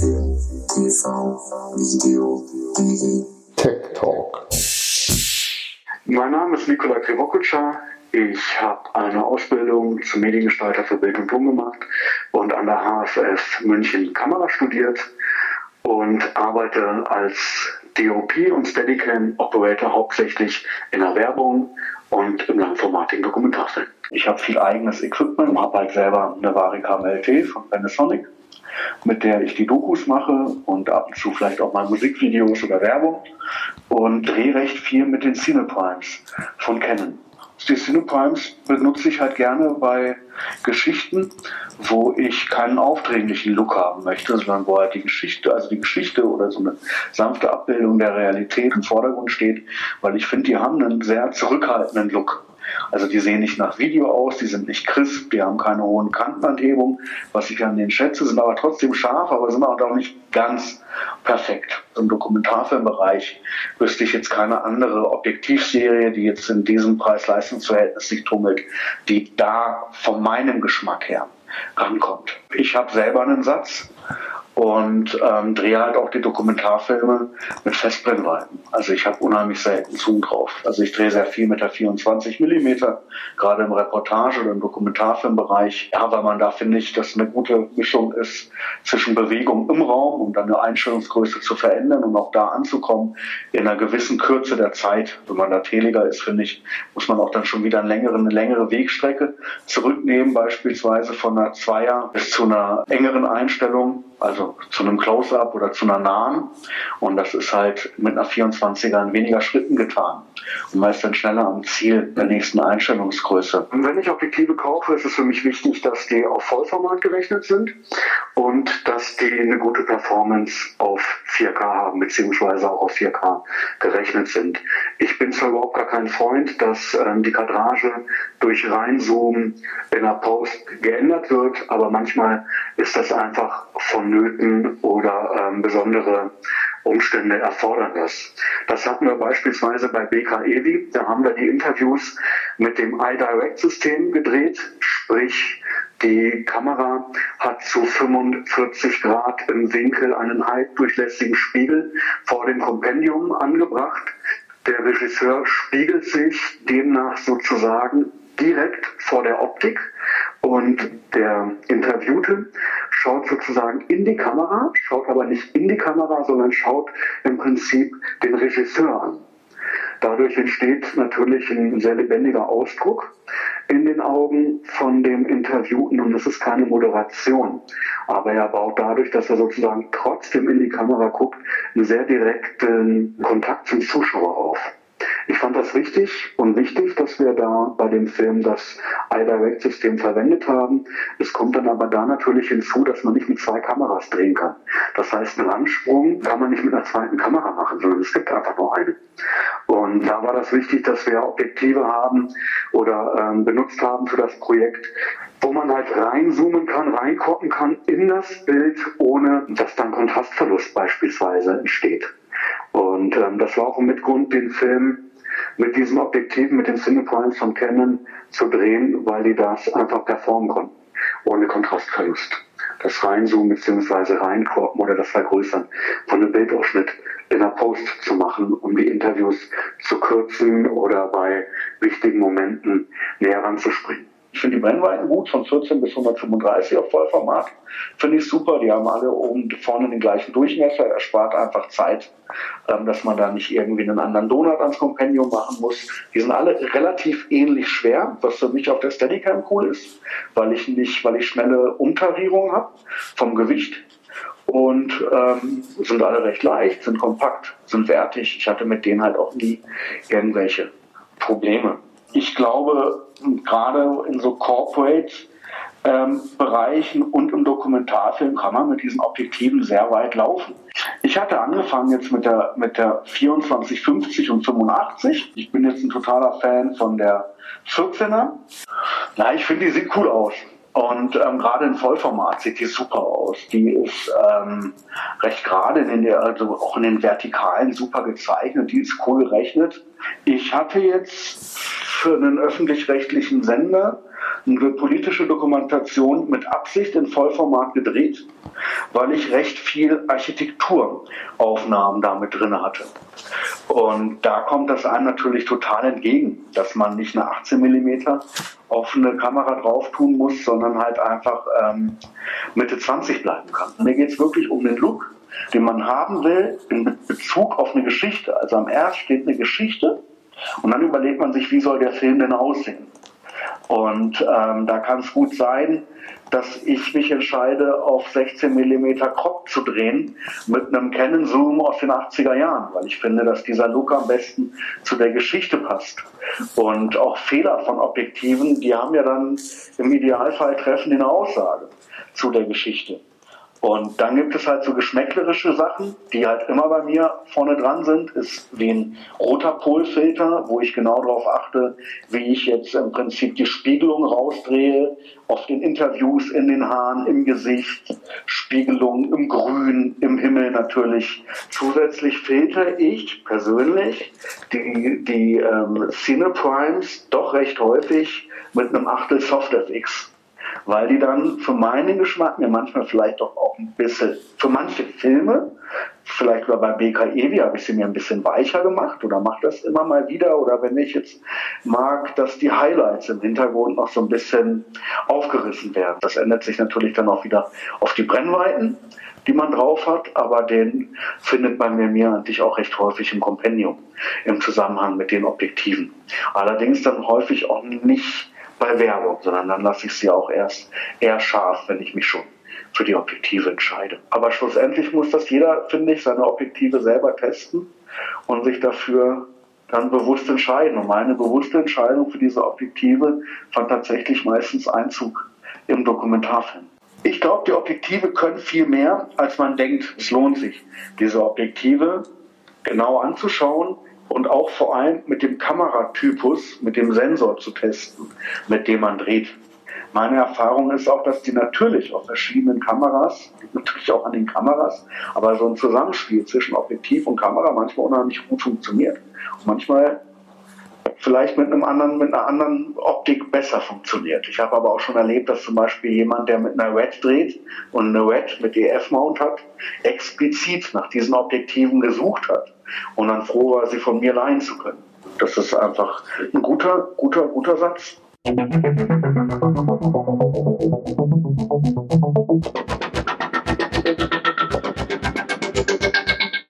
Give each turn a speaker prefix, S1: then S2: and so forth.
S1: Film, TV, Video, Tech Talk.
S2: Mein Name ist Nikola Krivokutscha. Ich habe eine Ausbildung zum Mediengestalter für Bild und Ton gemacht und an der HFF München Kamera studiert und arbeite als DOP und Steadicam Operator hauptsächlich in der Werbung und im Langformatigen Dokumentarfilm. Ich habe viel eigenes Equipment, habe halt selber eine Varicam LT von Panasonic, mit der ich die Dokus mache und ab und zu vielleicht auch mal Musikvideos oder Werbung und drehe recht viel mit den Cineprimes von Canon. Die Cineprimes benutze ich halt gerne bei Geschichten, wo ich keinen aufdringlichen Look haben möchte, sondern wo halt die Geschichte, also die Geschichte oder so eine sanfte Abbildung der Realität im Vordergrund steht, weil ich finde, die haben einen sehr zurückhaltenden Look. Also die sehen nicht nach Video aus, die sind nicht crisp, die haben keine hohen Kantenanhebungen, was ich an denen schätze, sind aber trotzdem scharf, aber sind auch nicht ganz perfekt. Im Dokumentarfilmbereich wüsste ich jetzt keine andere Objektivserie, die jetzt in diesem Preis-Leistungs-Verhältnis sich tummelt, die da von meinem Geschmack her rankommt. Ich habe selber einen Satz, und ähm, drehe halt auch die Dokumentarfilme mit Festbrennweiten. Also ich habe unheimlich selten Zoom drauf. Also ich drehe sehr viel mit der 24 Millimeter, gerade im Reportage- oder im Dokumentarfilmbereich. Ja, weil man da finde ich, dass eine gute Mischung ist zwischen Bewegung im Raum, um dann eine Einstellungsgröße zu verändern und auch da anzukommen in einer gewissen Kürze der Zeit. Wenn man da teliger ist, finde ich, muss man auch dann schon wieder eine längere, eine längere Wegstrecke zurücknehmen, beispielsweise von einer Zweier bis zu einer engeren Einstellung also zu einem Close-up oder zu einer nahen. Und das ist halt mit einer 24er in weniger Schritten getan. Und man ist dann schneller am Ziel der nächsten Einstellungsgröße. Und wenn ich Objektive kaufe, ist es für mich wichtig, dass die auf Vollformat gerechnet sind und dass die eine gute Performance auf 4K haben, beziehungsweise auch auf 4K gerechnet sind. Ich bin zwar überhaupt gar kein Freund, dass ähm, die Kadrage durch Reinzoomen in der Post geändert wird, aber manchmal ist das einfach vonnöten oder ähm, besondere Umstände erfordern das. Das hatten wir beispielsweise bei BKEWI. Da haben wir die Interviews mit dem iDirect-System gedreht, sprich die Kamera hat zu 45 Grad im Winkel einen halbdurchlässigen Spiegel vor dem Kompendium angebracht. Der Regisseur spiegelt sich demnach sozusagen direkt vor der Optik und der Interviewte schaut sozusagen in die Kamera, schaut aber nicht in die Kamera, sondern schaut im Prinzip den Regisseur an. Dadurch entsteht natürlich ein sehr lebendiger Ausdruck in den Augen von dem Interviewten und es ist keine Moderation. Aber er baut dadurch, dass er sozusagen trotzdem in die Kamera guckt, einen sehr direkten Kontakt zum Zuschauer auf. Ich fand das richtig und wichtig, dass wir da bei dem Film das iDirect-System verwendet haben. Es kommt dann aber da natürlich hinzu, dass man nicht mit zwei Kameras drehen kann. Das heißt, einen Ansprung kann man nicht mit einer zweiten Kamera machen, sondern es gibt einfach nur eine. Und da war das wichtig, dass wir Objektive haben oder ähm, benutzt haben für das Projekt, wo man halt reinzoomen kann, reingucken kann in das Bild, ohne dass dann Kontrastverlust beispielsweise entsteht. Und ähm, das war auch ein Mitgrund, den Film mit diesem Objektiv, mit den Cinepoints von Canon zu drehen, weil die das einfach performen konnten, ohne Kontrastverlust. Das Reinzoomen bzw. Reinkroppen oder das Vergrößern von einem Bildausschnitt in der Post zu machen, um die Interviews zu kürzen oder bei wichtigen Momenten näher ranzuspringen. Ich finde die Brennweiten gut, von 14 bis 135 auf Vollformat. Finde ich super. Die haben alle oben vorne den gleichen Durchmesser. Er spart einfach Zeit, ähm, dass man da nicht irgendwie einen anderen Donut ans Kompendium machen muss. Die sind alle relativ ähnlich schwer, was für mich auf der Steadicam cool ist, weil ich nicht, weil ich schnelle Umtarierung habe vom Gewicht und ähm, sind alle recht leicht, sind kompakt, sind wertig. Ich hatte mit denen halt auch nie irgendwelche Probleme ich glaube, gerade in so Corporate ähm, und im Dokumentarfilm kann man mit diesen Objektiven sehr weit laufen. Ich hatte angefangen jetzt mit der, mit der 2450 und 85. Ich bin jetzt ein totaler Fan von der 14er. Na, ich finde, die sieht cool aus. Und ähm, gerade in Vollformat sieht die super aus. Die ist ähm, recht gerade in den, also auch in den Vertikalen super gezeichnet. Die ist cool gerechnet. Ich hatte jetzt für einen öffentlich-rechtlichen Sender eine politische Dokumentation mit Absicht in Vollformat gedreht, weil ich recht viel Architekturaufnahmen damit drin hatte. Und da kommt das einem natürlich total entgegen, dass man nicht eine 18 mm auf eine Kamera drauf tun muss, sondern halt einfach ähm, Mitte 20 bleiben kann. Mir geht es wirklich um den Look, den man haben will in Bezug auf eine Geschichte. Also am erst steht eine Geschichte und dann überlegt man sich, wie soll der Film denn aussehen. Und ähm, da kann es gut sein, dass ich mich entscheide, auf 16 mm Crop zu drehen mit einem Canon Zoom aus den 80er Jahren, weil ich finde, dass dieser Look am besten zu der Geschichte passt. Und auch Fehler von Objektiven, die haben ja dann im Idealfall treffen eine Aussage zu der Geschichte. Und dann gibt es halt so geschmäcklerische Sachen, die halt immer bei mir vorne dran sind, ist wie ein roter Polfilter, wo ich genau darauf achte, wie ich jetzt im Prinzip die Spiegelung rausdrehe, oft in Interviews in den Haaren, im Gesicht, Spiegelung im Grün, im Himmel natürlich. Zusätzlich filter ich persönlich die, die ähm, Cine Primes doch recht häufig mit einem Achtel SoftFX weil die dann für meinen Geschmack mir manchmal vielleicht doch auch ein bisschen, für manche Filme, vielleicht bei BKE, habe ich sie mir ein bisschen weicher gemacht oder mache das immer mal wieder oder wenn ich jetzt mag, dass die Highlights im Hintergrund noch so ein bisschen aufgerissen werden. Das ändert sich natürlich dann auch wieder auf die Brennweiten die man drauf hat, aber den findet man bei mir eigentlich auch recht häufig im Kompendium im Zusammenhang mit den Objektiven. Allerdings dann häufig auch nicht bei Werbung, sondern dann lasse ich sie auch erst eher scharf, wenn ich mich schon für die Objektive entscheide. Aber schlussendlich muss das jeder, finde ich, seine Objektive selber testen und sich dafür dann bewusst entscheiden. Und meine bewusste Entscheidung für diese Objektive fand tatsächlich meistens Einzug im Dokumentarfilm. Ich glaube, die Objektive können viel mehr, als man denkt. Es lohnt sich, diese Objektive genau anzuschauen, und auch vor allem mit dem Kameratypus, mit dem Sensor zu testen, mit dem man dreht. Meine Erfahrung ist auch, dass die natürlich auf verschiedenen Kameras, natürlich auch an den Kameras, aber so ein Zusammenspiel zwischen Objektiv und Kamera manchmal unheimlich gut funktioniert. Und manchmal vielleicht mit einem anderen, mit einer anderen Optik besser funktioniert. Ich habe aber auch schon erlebt, dass zum Beispiel jemand, der mit einer Red dreht und eine Red mit EF-Mount hat, explizit nach diesen Objektiven gesucht hat und dann froh war, sie von mir leihen zu können. Das ist einfach ein guter, guter, guter Satz.